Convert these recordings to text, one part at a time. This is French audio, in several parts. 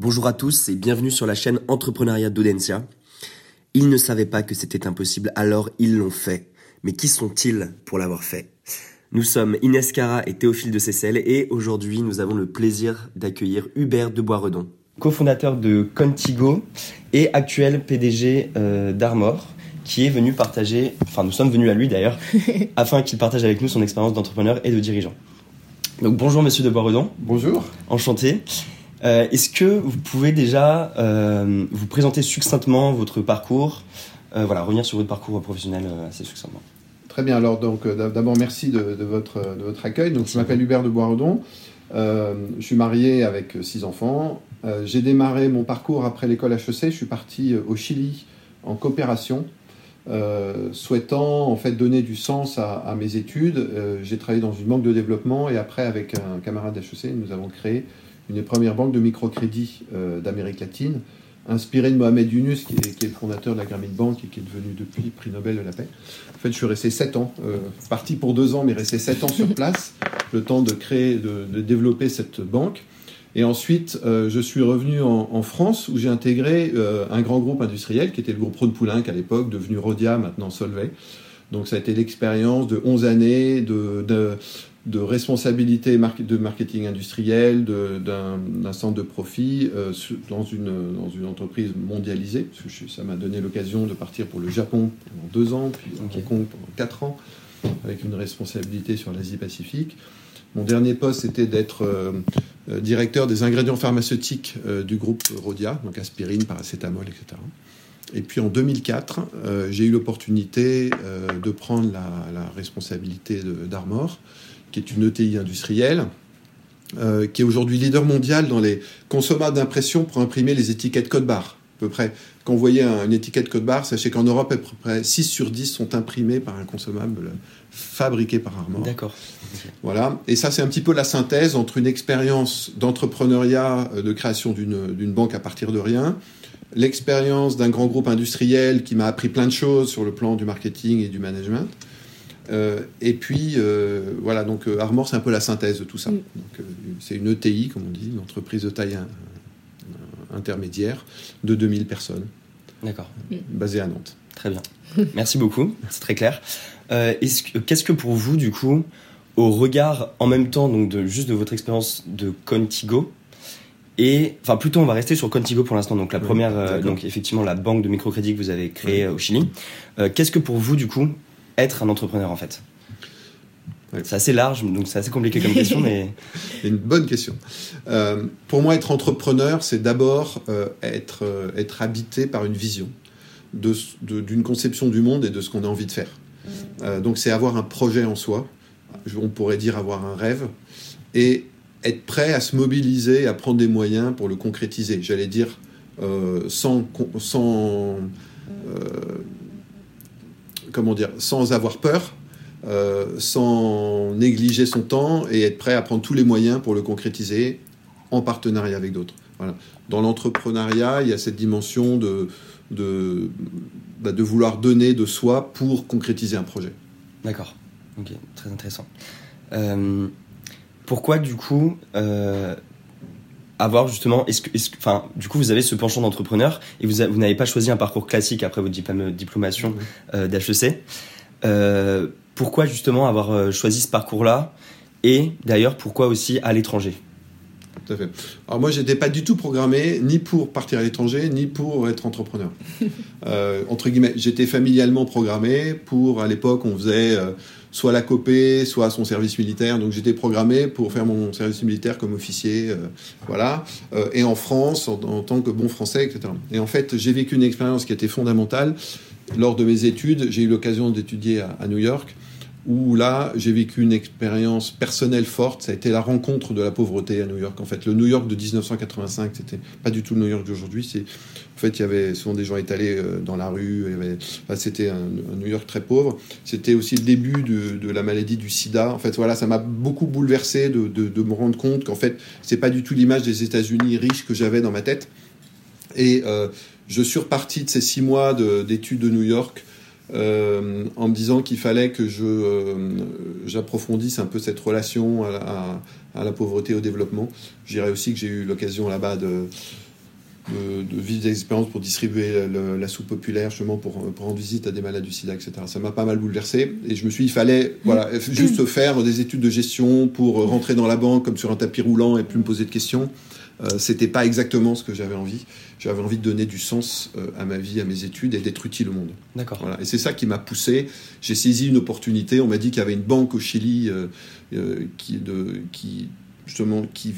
Bonjour à tous et bienvenue sur la chaîne Entrepreneuriat d'Audencia. Ils ne savaient pas que c'était impossible, alors ils l'ont fait. Mais qui sont-ils pour l'avoir fait? Nous sommes Inès Cara et Théophile de Cessel et aujourd'hui nous avons le plaisir d'accueillir Hubert de Boisredon, cofondateur de Contigo et actuel PDG euh, d'Armor qui est venu partager, enfin nous sommes venus à lui d'ailleurs, afin qu'il partage avec nous son expérience d'entrepreneur et de dirigeant. Donc bonjour Monsieur de Boisredon. Bonjour. Enchanté. Euh, Est-ce que vous pouvez déjà euh, vous présenter succinctement votre parcours, euh, voilà, revenir sur votre parcours professionnel assez succinctement. Très bien. Alors donc d'abord merci de, de votre de votre accueil. Donc je m'appelle Hubert de Boisredon. Je suis marié avec six enfants. J'ai démarré mon parcours après l'école HEC. Je suis parti au Chili en coopération, euh, souhaitant en fait donner du sens à, à mes études. Euh, J'ai travaillé dans une banque de développement et après avec un camarade d'HEC, nous avons créé une des premières banques de microcrédit euh, d'Amérique latine, inspiré de Mohamed Yunus, qui est, le fondateur de la Grameen Bank et qui est devenu depuis prix Nobel de la paix. En fait, je suis resté 7 ans, euh, parti pour 2 ans, mais resté 7 ans sur place, le temps de créer, de, développer cette banque. Et ensuite, euh, je suis revenu en, France, où j'ai intégré un grand groupe industriel, qui était le groupe Rhône Poulenc à l'époque, devenu Rodia, maintenant Solvay. Donc ça a été l'expérience de 11 années de, de responsabilité de marketing industriel, d'un centre de profit euh, dans, une, dans une entreprise mondialisée. Parce que je- ça m'a donné l'occasion de partir pour le Japon pendant deux ans, puis Ok. Hong Kong pendant quatre ans, avec une responsabilité sur l'Asie-Pacifique. Mon dernier poste, c'était d'être euh, euh, directeur des ingrédients pharmaceutiques euh, du groupe Rodia, donc aspirine, paracétamol, etc. Et puis en 2004, euh, j'ai eu l'opportunité de prendre la, la responsabilité d'Armor, qui est une ETI industrielle, euh, qui est aujourd'hui leader mondial dans les consommables d'impression pour imprimer les étiquettes code barre. À peu près, quand vous voyez un- une étiquette code barre, sachez qu'en Europe, à peu près 6 sur 10 sont imprimés par un consommable fabriqué par Armor. D'accord. Voilà, et ça c'est un petit peu la synthèse entre une expérience d'entrepreneuriat, euh, de création d'une banque à partir de rien, l'expérience d'un grand groupe industriel qui m'a appris plein de choses sur le plan du marketing et du management, euh, et puis euh, voilà, donc euh, Armor c'est un peu la synthèse de tout ça. Mm. Donc, euh, c'est une ETI, comme on dit, une entreprise de taille intermédiaire de 2000 personnes, D'accord. basée à Nantes. Très bien. Merci beaucoup. C'est très clair. Euh, est-ce que- Qu'est-ce que pour vous, du coup, au regard en même temps donc de juste de votre expérience de Contigo et enfin plutôt on va rester sur Contigo pour l'instant donc la Oui, première euh, donc effectivement la banque de microcrédit que vous avez créée euh, au Chili. Euh, Qu'est-ce que pour vous du coup être un entrepreneur en fait Ouais. C'est assez large donc c'est assez compliqué comme question mais C'est une bonne question. Euh, pour moi, être entrepreneur, c'est d'abord euh, être, euh, être habité par une vision de s- de- d'une conception du monde et de ce qu'on a envie de faire. Euh, donc, c'est avoir un projet en soi. On pourrait dire avoir un rêve et être prêt à se mobiliser, à prendre des moyens pour le concrétiser. J'allais dire euh, sans, sans euh, comment dire, sans avoir peur, euh, sans négliger son temps et être prêt à prendre tous les moyens pour le concrétiser en partenariat avec d'autres. Voilà. Dans l'entrepreneuriat, il y a cette dimension de, de, bah, vouloir donner de soi pour concrétiser un projet. D'accord. Ok, très intéressant. Euh, pourquoi du coup euh, avoir justement, est-ce que, enfin, du coup vous avez ce penchant d'entrepreneur et vous, n'avez pas choisi un parcours classique après votre diplôme, diplomation euh, d'HEC. Euh, pourquoi justement avoir euh, choisi ce parcours-là et d'ailleurs pourquoi aussi à l'étranger? Tout à fait. Alors moi, j'étais pas du tout programmé ni pour partir à l'étranger, ni pour être entrepreneur. Euh, entre guillemets, j'étais familialement programmé pour, à l'époque, on faisait soit la copée, soit son service militaire. Donc j'étais programmé pour faire mon service militaire comme officier, euh, voilà. Euh, et en France, en, tant que bon français, etc. Et en fait, j'ai vécu une expérience qui était fondamentale. Lors de mes études, j'ai eu l'occasion d'étudier à New York où là, j'ai vécu une expérience personnelle forte. Ça a été la rencontre de la pauvreté à New York. En fait, le New York de 1985, c'était pas du tout le New York d'aujourd'hui. C'est, en fait, il y avait souvent des gens étalés euh, dans la rue. c'était un, New York très pauvre. C'était aussi le début de, la maladie du SIDA. En fait, voilà, ça m'a beaucoup bouleversé de, me rendre compte qu'en fait, c'est pas du tout l'image des États-Unis riches que j'avais dans ma tête. Et euh, je suis reparti de ces six mois de- d'études de New York euh, en me disant qu'il fallait que je euh, j'approfondisse un peu cette relation à, la- à- à la pauvreté et au développement. Je dirais aussi que j'ai eu l'occasion là-bas de de, vivre des expériences pour distribuer la soupe populaire, justement pour, pour, rendre visite à des malades du sida, etc. Ça m'a pas mal bouleversé. Et je me suis dit, il fallait voilà, juste faire des études de gestion pour rentrer dans la banque comme sur un tapis roulant et plus me poser de questions. Euh, c'était pas exactement ce que j'avais envie. J'avais envie de donner du sens euh, à ma vie, à mes études et d'être utile au monde. D'accord. Voilà. Et c'est ça qui m'a poussé. J'ai saisi une opportunité. On m'a dit qu'il y avait une banque au Chili euh, qui, de, qui justement, qui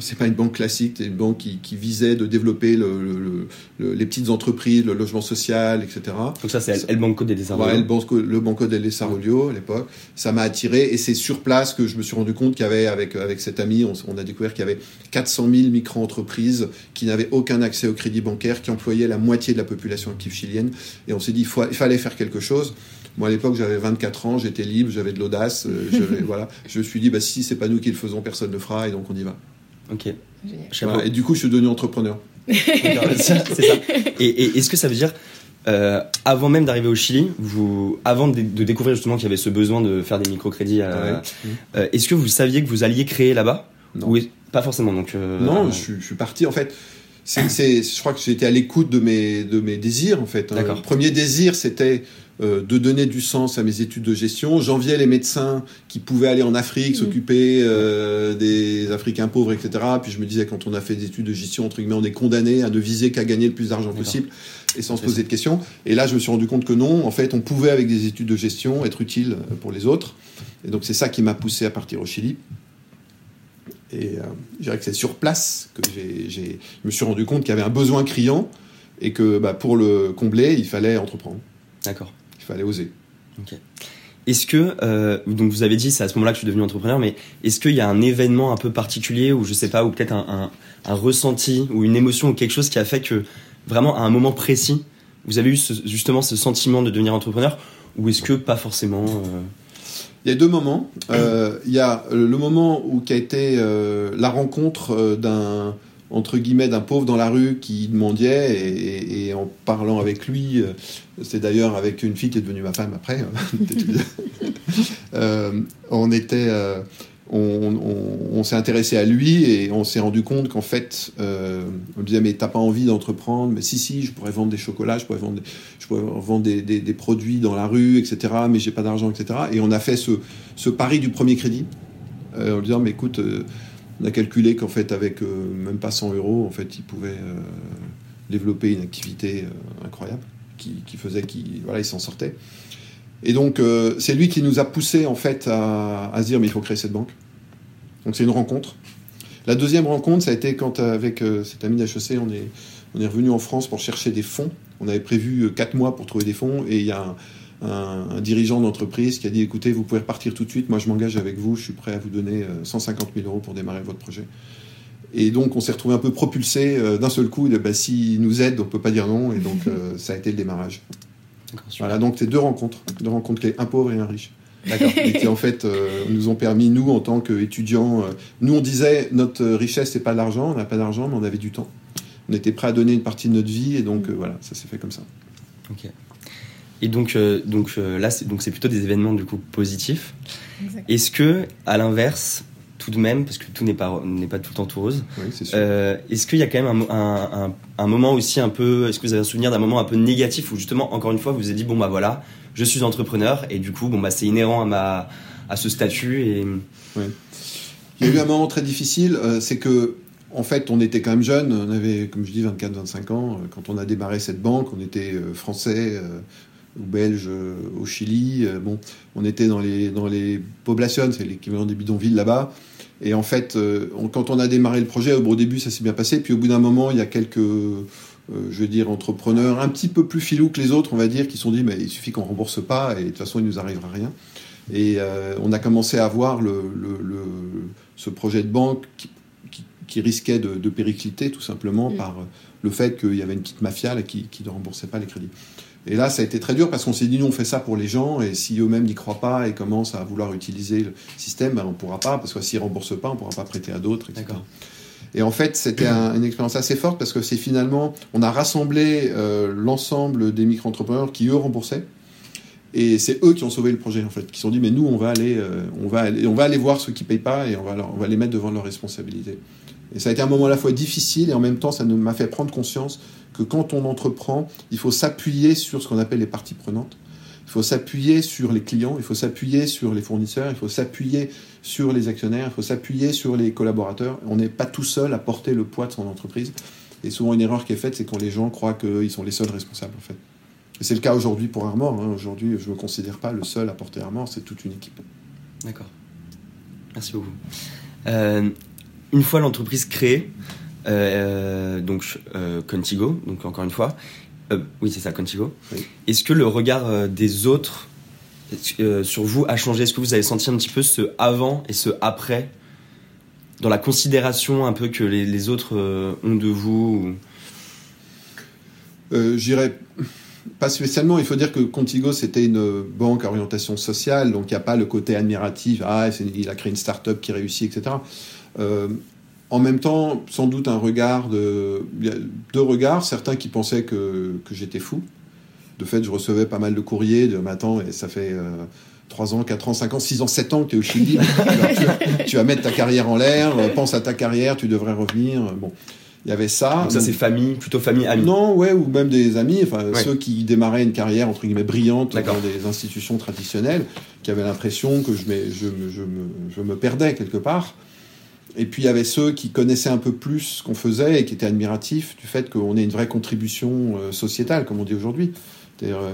c'est pas une banque classique, c'est une banque qui, qui, visait de développer le, les petites entreprises, le logement social, etc. Donc ça, c'est El Banco del Desarrollo. Ouais, le Banco del Desarrollo à l'époque. Ça m'a attiré et c'est sur place que je me suis rendu compte qu'il y avait, avec, avec cet ami, on, a découvert qu'il y avait 400 000 micro-entreprises qui n'avaient aucun accès au crédit bancaire, qui employaient la moitié de la population active chilienne. Et on s'est dit, il fallait faire quelque chose. Moi, à l'époque, j'avais 24 ans, j'étais libre, j'avais de l'audace. Euh, voilà. Je me suis dit, bah, si c'est pas nous qui le faisons, personne ne le fera, et donc on y va. Ok. et du coup, je suis devenu entrepreneur. c'est ça. Et, est-ce que ça veut dire, euh, avant même d'arriver au Chili, vous, avant de, découvrir justement qu'il y avait ce besoin de faire des microcrédits, euh, est-ce que vous saviez que vous alliez créer là-bas? Non. Ou pas forcément. Donc, non, je, je, suis parti. En fait, c'est, je crois que j'étais à l'écoute de mes, de mes désirs, en fait. Hein. Le premier désir, c'était euh, de donner du sens à mes études de gestion. J'enviais les médecins qui pouvaient aller en Afrique, mm. s'occuper euh, des Africains pauvres, etc. Puis je me disais, quand on a fait des études de gestion, entre guillemets, on est condamné à ne viser qu'à gagner le plus d'argent possible et sans se poser de questions. Et là, je me suis rendu compte que non, en fait, on pouvait, avec des études de gestion, être utile pour les autres. Et donc, c'est ça qui m'a poussé à partir au Chili. Et euh, je dirais que c'est sur place que j'ai, je me suis rendu compte qu'il y avait un besoin criant et que bah, pour le combler, il fallait entreprendre. D'accord. Il fallait oser. Est-ce que, euh, donc vous avez dit, c'est à ce moment-là que je suis devenu entrepreneur, mais est-ce qu'il y a un événement un peu particulier ou je sais pas, ou peut-être un, ressenti ou une émotion ou quelque chose qui a fait que vraiment à un moment précis, vous avez eu justement ce sentiment de devenir entrepreneur ou est-ce que pas forcément euh? Il y a deux moments. Euh, il y a le moment où qui a été la rencontre d'un entre guillemets d'un pauvre dans la rue qui mendiait et, et, en parlant avec lui, euh, c'est d'ailleurs avec une fille qui est devenue ma femme après, hein, euh, on était, euh, on, s'est intéressé à lui et on s'est rendu compte qu'en fait, on disait mais t'as pas envie d'entreprendre, mais si si, je pourrais vendre des chocolats, je pourrais vendre, je pourrais vendre des, produits dans la rue, etc. Mais j'ai pas d'argent, etc. Et on a fait ce, pari du premier crédit en disant mais écoute on a calculé qu'en fait, avec euh, même pas 100 euros, en fait, il pouvait euh, développer une activité euh, incroyable qui, faisait qu'il voilà, il s'en sortait. Et donc, c'est lui qui nous a poussé en fait à, se dire mais il faut créer cette banque. Donc, c'est une rencontre. La deuxième rencontre, ça a été quand avec cet ami d'HEC, on est, on est revenu en France pour chercher des fonds. On avait prévu 4 mois pour trouver des fonds et il y a un, dirigeant d'entreprise qui a dit écoutez, vous pouvez repartir tout de suite, moi je m'engage avec vous, je suis prêt à vous donner 150 euh, 000 euros pour démarrer votre projet. Et donc on s'est retrouvé un peu propulsé euh, d'un seul coup, bah, s'il nous aide, on peut pas dire non, et donc euh, ça a été le démarrage. Voilà, donc c'est deux rencontres, deux rencontres clés, un pauvre et un riche. et qui en fait nous ont permis, nous en tant qu'étudiants, nous on disait notre richesse c'est pas l'argent, on n'a pas d'argent, mais on avait du temps. On était prêt à donner une partie de notre vie, et donc voilà, ça s'est fait comme ça. Ok. Et donc, euh, donc euh, là, c'est plutôt des événements du coup positifs. Est-ce que, à l'inverse, tout de même, parce que tout n'est pas n'est pas tout le temps tout rose, euh, est-ce qu'il y a quand même un, un, un, moment aussi un peu, est-ce que vous avez un souvenir d'un moment un peu négatif où justement, encore une fois, vous vous êtes dit bon bah voilà, je suis entrepreneur et du coup bon bah c'est inhérent à ma à ce statut et. Il y a eu un moment très difficile, c'est que en fait, on était quand même jeunes, on avait, comme je dis, 24-25 ans. Quand on a démarré cette banque, on était français, ou belges euh, au Chili. Euh, bon, on était dans les, dans les poblations, c'est l'équivalent des bidonvilles là-bas. Et en fait, euh, quand on a démarré le projet, au début, ça s'est bien passé. Puis au bout d'un moment, il y a quelques, je veux dire, entrepreneurs un petit peu plus filous que les autres, on va dire, qui se sont dit, mais il suffit qu'on rembourse pas et de toute façon, il nous arrivera rien. Et on a commencé à voir le, le, ce projet de banque qui, qui, risquait de, de, péricliter tout simplement mm. par le fait qu'il y avait une petite mafia qui, qui ne remboursait pas les crédits. Et là, ça a été très dur parce qu'on s'est dit, nous, on fait ça pour les gens, et si eux-mêmes n'y croient pas et commencent à vouloir utiliser le système, ben, on ne pourra pas, parce que s'ils ne remboursent pas, on ne pourra pas prêter à d'autres, etc. Et en fait, c'était une expérience assez forte parce que c'est finalement, on a rassemblé euh, l'ensemble des micro-entrepreneurs qui, eux, remboursaient. Et c'est eux qui ont sauvé le projet, en fait, qui se sont dit, mais nous, on va aller, euh, on va aller, on va aller voir ceux qui ne payent pas et on va, on va les mettre devant leurs responsabilités. Et ça a été un moment à la fois difficile et en même temps, ça m'a fait prendre conscience que quand on entreprend, il faut s'appuyer sur ce qu'on appelle les parties prenantes. Il faut s'appuyer sur les clients, il faut s'appuyer sur les fournisseurs, il faut s'appuyer sur les actionnaires, il faut s'appuyer sur les collaborateurs. On n'est pas tout seul à porter le poids de son entreprise. Et souvent, une erreur qui est faite, c'est quand les gens croient qu'ils sont les seuls responsables, en fait. Et c'est le cas aujourd'hui pour Armor. Hein. Aujourd'hui, je ne me considère pas le seul à porter Armor, c'est toute une équipe. D'accord. Merci beaucoup. Euh, une fois l'entreprise créée, donc euh, Contigo, donc encore une fois, oui c'est ça Contigo. Est-ce que le regard des autres sur vous a changé? Est-ce que vous avez senti un petit peu ce avant et ce après? Dans la considération un peu que les, autres ont de vous J'irais pas spécialement. Il faut dire que Contigo, c'était une banque à orientation sociale, donc il n'y a pas le côté admiratif, ah, il a créé une start-up qui réussit, etc. Euh, en même temps, sans doute un regard de. deux regards, certains qui pensaient que, que j'étais fou. De fait, je recevais pas mal de courriers de maintenant, et ça fait. Euh, 3 ans, 4 ans, 5 ans, 6 ans, 7 ans que tu es au Chili. tu, tu, vas mettre ta carrière en l'air, pense à ta carrière, tu devrais revenir. Bon. Il y avait ça. Donc ça, c'est famille, plutôt famille, amis. Non, ouais, ou même des amis, enfin, ceux qui démarraient une carrière, entre guillemets, brillante dans des institutions traditionnelles, qui avaient l'impression que je, je, je, me, je me perdais quelque part. Et puis il y avait ceux qui connaissaient un peu plus ce qu'on faisait et qui étaient admiratifs du fait qu'on ait une vraie contribution euh, sociétale, comme on dit aujourd'hui. Euh,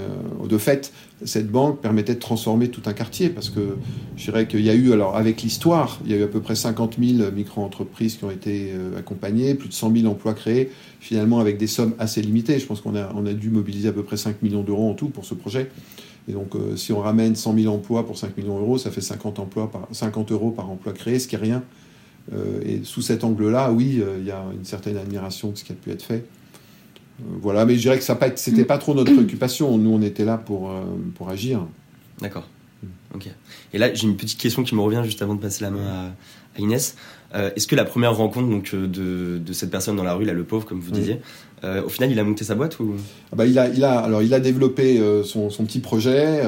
de fait, cette banque permettait de transformer tout un quartier parce que je dirais qu'il y a eu, alors avec l'histoire, il y a eu à peu près 50 000 micro-entreprises qui ont été euh, accompagnées, plus de 100 000 emplois créés, finalement avec des sommes assez limitées. Je pense qu'on a, dû mobiliser à peu près 5 millions d'euros en tout pour ce projet. Et donc, si on ramène 100 000 emplois pour 5 millions d'euros, ça fait 50, emplois par, 50 euros par emploi créé, ce qui est rien. Et sous cet angle-là, oui, il y a une certaine admiration de ce qui a pu être fait. Euh, voilà, mais je dirais que ça c'était pas trop notre préoccupation. Nous, on était là pour, euh, pour agir. D'accord. Ok. Et là, j'ai une petite question qui me revient juste avant de passer la main à, Inès. Euh, est-ce que la première rencontre donc, de, de, cette personne dans la rue, là, le pauvre, comme vous disiez, au final, il a monté sa boîte ou? Ah bah, il, a, il, a, alors, il a développé son, son, petit projet.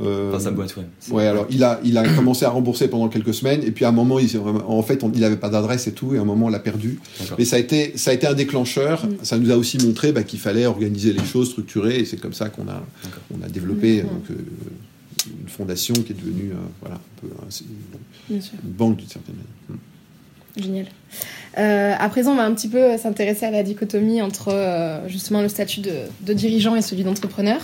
Euh, Dans sa boîte, ouais. Ouais, alors il a, il a commencé à rembourser pendant quelques semaines, et puis à un moment, il, en fait, il n'avait pas d'adresse et tout, et à un moment, on l'a perdu. Mais ça a, été, ça a été un décleur. Mm. Ça nous a aussi montré bah, qu'il fallait organiser les choses, structurer, et c'est comme ça qu'on a, on a développé donc, euh, une fondation qui est devenue euh, voilà, un peu une, banque d'une certaine manière. Mm. Génial. Euh, à présent, on va un petit peu s'intéresser à la dichotomie entre justement le statut de, de dirigeant et celui d'entrepreneur.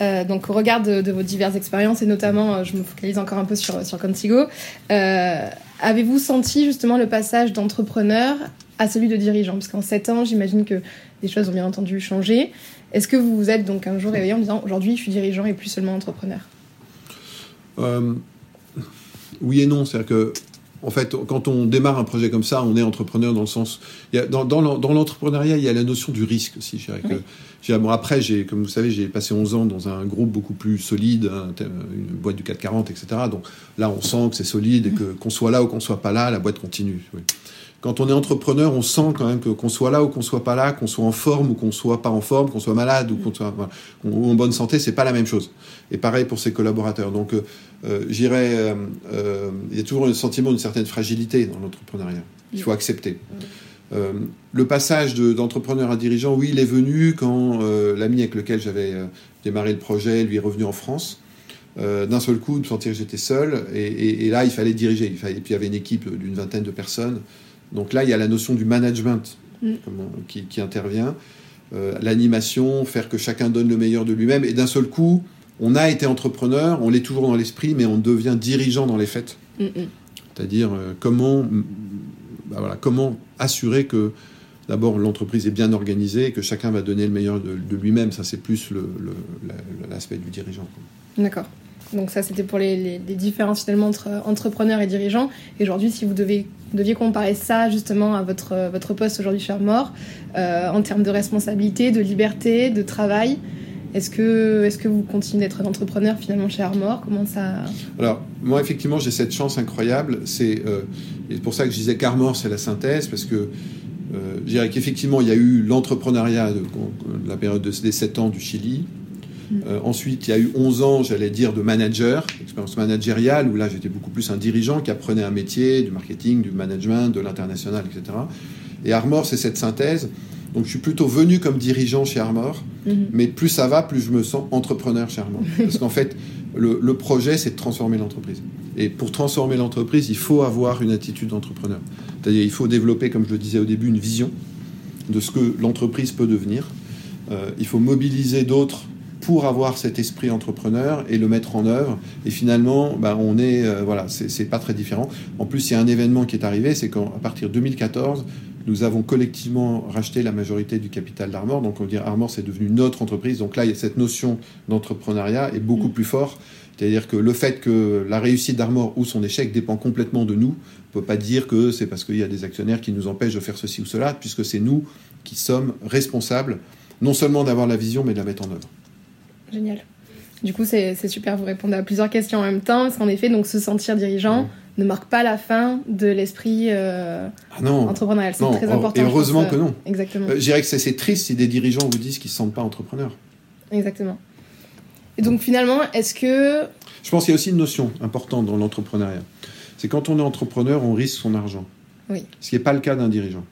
Euh, donc au regard de, vos diverses expériences et notamment, euh, je me focalise encore un peu sur, Contigo, euh, avez-vous senti justement le passage d'entrepreneur à celui de dirigeant? Parce qu'en 7 ans, j'imagine que des choses ont bien entendu changé. Est-ce que vous vous êtes donc un jour réveillé en disant aujourd'hui je suis dirigeant et plus seulement entrepreneur? Oui et non, c'est-à-dire que en fait, quand on démarre un projet comme ça, on est entrepreneur dans le sens. Il y a, dans, dans l'entrepreneuriat, il y a la notion du risque aussi. Je que Bon, après, comme vous savez, j'ai passé 11 ans dans un groupe beaucoup plus solide, une boîte du 440, etc. Donc là, on sent que c'est solide et que qu'on soit là ou qu'on soit pas là, la boîte continue. Quand on est entrepreneur, on sent quand même que qu'on soit là ou qu'on soit pas là, qu'on soit en forme ou qu'on soit pas en forme, qu'on soit malade ou qu'on soit en bonne santé, c'est pas la même chose. Et pareil pour ses collaborateurs. Donc, euh, euh j'irais, euh, euh, il y a toujours le sentiment d'une certaine fragilité dans l'entrepreneuriat. Il faut accepter. Le passage d'entrepreneur à dirigeant, oui, il est venu quand l'ami avec lequel j'avais démarré le projet, lui est revenu en France. D'un seul coup, de sentir que j'étais seul, et, là, il fallait diriger. Et puis il y avait une équipe d'une vingtaine de personnes. Donc là, il y a la notion du management mm. qui, qui, intervient, l'animation, faire que chacun donne le meilleur de lui-même. Et d'un seul coup, on a été entrepreneur, on l'est toujours dans l'esprit, mais on devient dirigeant dans les faits. Mm, mm. C'est-à-dire comment bah voilà, comment assurer que d'abord l'entreprise est bien organisée et que chacun va donner le meilleur de, lui-même. Ça, c'est plus l'aspect du dirigeant. D'accord. Donc ça, c'était pour les, différences finalement entre entrepreneurs et dirigeants. Et aujourd'hui, si vous deviez comparer ça justement à votre, votre poste aujourd'hui chez Armor, euh, en termes de responsabilité, de liberté, de travail, est-ce que, est que vous continuez d'être un entrepreneur finalement chez Armor? Comment ça? Alors, moi, effectivement, j'ai cette chance incroyable. C'est euh, pour ça que je disais qu'Armor, c'est la synthèse, parce que euh, je dirais qu'effectivement, il y a eu l'entrepreneuriat de, la période des 7 ans du Chili. Euh, ensuite, il y a eu 11 ans, j'allais dire, de manager, expérience managériale, où là, j'étais beaucoup plus un dirigeant qui apprenait un métier, du marketing, du management, de l'international, etc. Et Armor, c'est cette synthèse. Donc, je suis plutôt venu comme dirigeant chez Armor, Mhm. mais plus ça va, plus je me sens entrepreneur chez Armor. Parce qu'en fait, le, le projet, c'est de transformer l'entreprise. Et pour transformer l'entreprise, il faut avoir une attitude d'entrepreneur. C'est-à-dire, il faut développer, comme je le disais au début, une vision de ce que l'entreprise peut devenir. Euh, il faut mobiliser d'autres pour avoir cet esprit entrepreneur et le mettre en œuvre. Et finalement, bah, on est, euh, voilà, c'est pas très différent. En plus, il y a un événement qui est arrivé, c'est qu'à partir de 2014, nous avons collectivement racheté la majorité du capital d'Armor. Donc, on dit Armor, c'est devenu notre entreprise. Donc là, il y a cette notion d'entrepreneuriat est beaucoup Mm. plus fort. C'est-à-dire que le fait que la réussite d'Armor ou son échec dépend complètement de nous, on peut pas dire que c'est parce qu'il y a des actionnaires qui nous empêchent de faire ceci ou cela, puisque c'est nous qui sommes responsables, non seulement d'avoir la vision, mais de la mettre en œuvre. Génial. Du coup, c'est super, vous répondez à plusieurs questions en même temps, parce qu'en effet, donc se sentir dirigeant ne marque pas la fin de l'esprit euh, Ah entrepreneurial. C'est très oh, important. et heureusement pense, que non. Exactement. Euh, je dirais que c'est c'est triste si des dirigeants vous disent qu'ils ne se sentent pas entrepreneurs. Exactement. Et donc finalement, est-ce que Je pense qu'il y a aussi une notion importante dans l'entrepreneuriat. C'est quand on est entrepreneur, on risque son argent. Oui. Ce qui n'est pas le cas d'un dirigeant.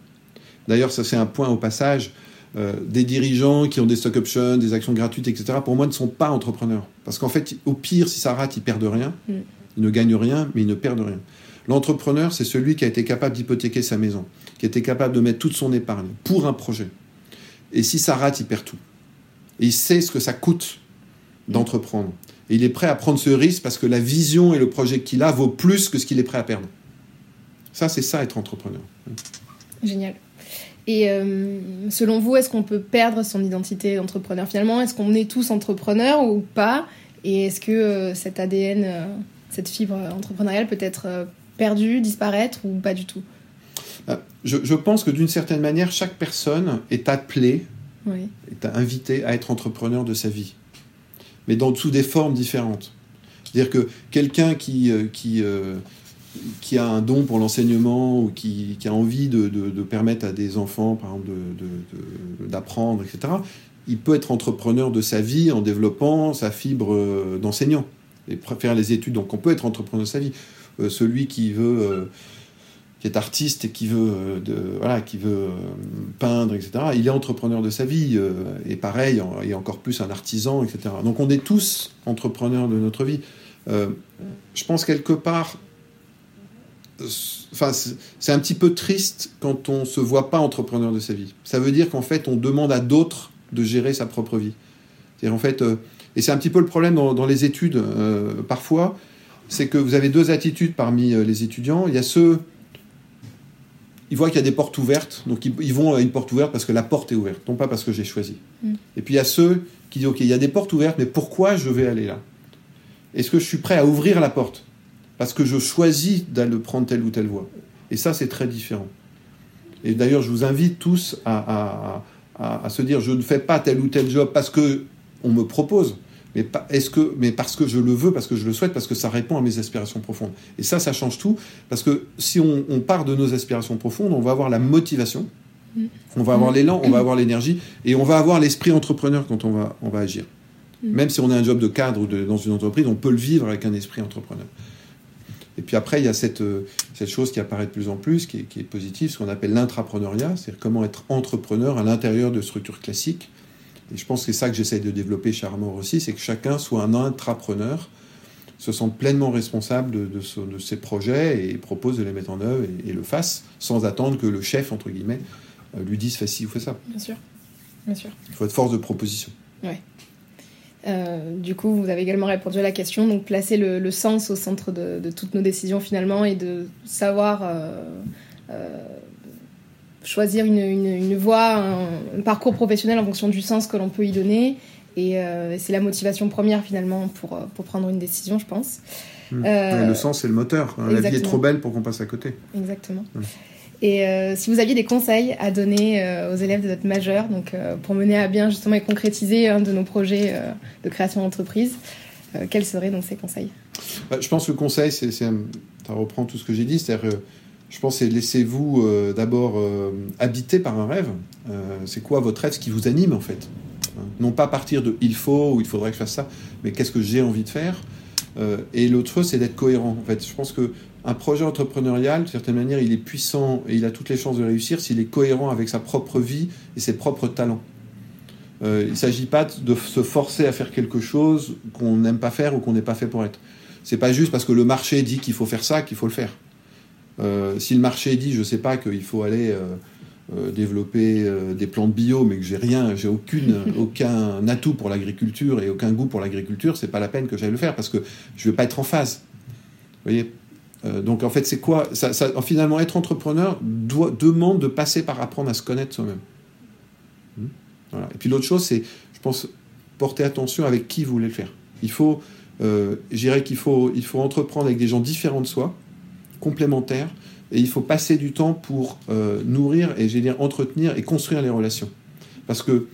D'ailleurs, ça c'est un point au passage. Euh, des dirigeants qui ont des stock options, des actions gratuites, etc., pour moi, ne sont pas entrepreneurs. Parce qu'en fait, au pire, si ça rate, ils perdent rien. Mm. Ils ne gagnent rien, mais ils ne perdent rien. L'entrepreneur, c'est celui qui a été capable d'hypothéquer sa maison, qui a été capable de mettre toute son épargne pour un projet. Et si ça rate, il perd tout. Et il sait ce que ça coûte d'entreprendre. Et il est prêt à prendre ce risque parce que la vision et le projet qu'il a vaut plus que ce qu'il est prêt à perdre. Ça, c'est ça, être entrepreneur. Génial. Et euh, selon vous, est-ce qu'on peut perdre son identité d'entrepreneur finalement? Est-ce qu'on est tous entrepreneurs ou pas? Et est-ce que euh, cet ADN, euh, cette fibre entrepreneuriale peut être perdue, disparaître ou pas du tout? Euh, Je, je pense que d'une certaine manière, chaque personne est appelée, Oui. est invitée à être entrepreneur de sa vie. Mais dans, sous des formes différentes. C'est-à-dire que quelqu'un qui, qui, qui a un don pour l'enseignement ou qui, a envie de, permettre à des enfants, par exemple, d'apprendre, etc., il peut être entrepreneur de sa vie en développant sa fibre euh, d'enseignant et faire les études. Donc on peut être entrepreneur de sa vie. Euh, celui qui veut, euh, qui est artiste et qui veut, voilà, qui veut peindre, etc., il est entrepreneur de sa vie. et pareil, en- et encore plus un artisan, etc. Donc on est tous entrepreneurs de notre vie. Je pense quelque part, enfin, c'est un petit peu triste quand on se voit pas entrepreneur de sa vie. Ça veut dire qu'en fait, on demande à d'autres de gérer sa propre vie. C'est en fait, euh, et c'est un petit peu le problème dans, dans les études euh, parfois, c'est que vous avez deux attitudes parmi euh, les étudiants. Il y a ceux, ils voient qu'il y a des portes ouvertes, donc ils, ils vont à une porte ouverte parce que la porte est ouverte, non pas parce que j'ai choisi. Mm. Et puis il y a ceux qui disent, ok, il y a des portes ouvertes, mais pourquoi je vais aller là? Est-ce que je suis prêt à ouvrir la porte? Parce que je choisis d'aller prendre telle ou telle voie Et ça, c'est très différent. Et d'ailleurs, je vous invite tous à, à- à- à se dire, je ne fais pas tel ou tel job parce que on me propose, mais, pas- est-ce que, mais parce que je le veux, parce que je le souhaite, parce que ça répond à mes aspirations profondes. Et ça, ça change tout, parce que si on, on part de nos aspirations profondes, on va avoir la motivation, on va avoir l'élan, on va avoir l'énergie, et on va avoir l'esprit entrepreneur quand on va, on va agir. Mm. Même si on a un job de cadre ou de- dans une entreprise, on peut le vivre avec un esprit entrepreneur. Et puis après, il y a cette, euh, cette chose qui apparaît de plus en plus, qui est, qui est positive, ce qu'on appelle l'intrapreneuriat, c'est-à-dire comment être entrepreneur à l'intérieur de structures classiques. Et je pense que c'est ça que j'essaye de développer chez Armor aussi, c'est que chacun soit un intrapreneur, se sente pleinement responsable de, de, ce- de ses projets et propose de les mettre en œuvre et, et le fasse sans attendre que le chef, entre guillemets, euh, lui dise fais ci ou fais ça. Bien sûr. Bien sûr. Il faut être force de proposition. Euh, du coup, vous avez également répondu à la question, donc placer le, le sens au centre de, de toutes nos décisions finalement et de savoir euh, euh, choisir une, une, une voie, un, un parcours professionnel en fonction du sens que l'on peut y donner. Et c'est la motivation première finalement pour, pour prendre une décision, je pense. Mm. Euh, Ouais, le sens, c'est le moteur. La vie est trop belle pour qu'on passe à côté. Exactement. Mm. Et euh, si vous aviez des conseils à donner euh, aux élèves de notre majeur, donc euh, pour mener à bien justement et concrétiser un de nos projets de création d'entreprise, quels seraient donc ces conseils? Bah, je pense que le conseil, c'est, ça reprend tout ce que j'ai dit, c'est-à-dire, je pense, c'est laissez-vous d'abord habiter par un rêve. C'est quoi votre rêve, ce qui vous anime en fait? Hein? Non pas partir de il faut ou il faudrait que je fasse ça, mais qu'est-ce que j'ai envie de faire? Et l'autre c'est d'être cohérent. En fait, je pense que un projet entrepreneurial, de certaine manière, il est puissant et il a toutes les chances de réussir s'il est cohérent avec sa propre vie et ses propres talents. Euh, il ne s'agit pas de se forcer à faire quelque chose qu'on n'aime pas faire ou qu'on n'est pas fait pour être. C'est pas juste parce que le marché dit qu'il faut faire ça qu'il faut le faire. Euh, si le marché dit, je sais pas, qu'il faut aller euh, développer des plantes bio, mais que j'ai rien, j'ai aucune, aucun atout pour l'agriculture et aucun goût pour l'agriculture, c'est pas la peine que j'aille le faire parce que je vais pas être en phase. Vous voyez? Donc en fait, c'est quoi ça, Finalement, être entrepreneur demande de passer par apprendre à se connaître soi-même. Et puis l'autre chose, c'est, je pense, porter attention avec qui vous voulez le faire. Il faut, euh, je dirais qu'il faut, il faut entreprendre avec des gens différents de soi, complémentaires, et il faut passer du temps pour euh, nourrir et, j'ai dire, entretenir et construire les relations. Parce que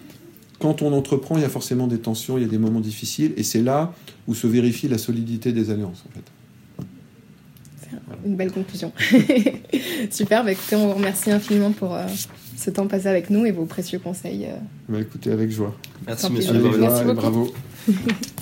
quand on entreprend, il y a forcément des tensions, il y a des moments difficiles, et c'est là où se vérifie la solidité des alliances, en fait. Une belle conclusion. Super, bah écoutez, on vous remercie infiniment pour, euh, ce temps passé avec nous et vos précieux conseils. Euh. Bah, écoutez, avec joie. Merci, monsieur. Avec joie, Merci beaucoup. bravo.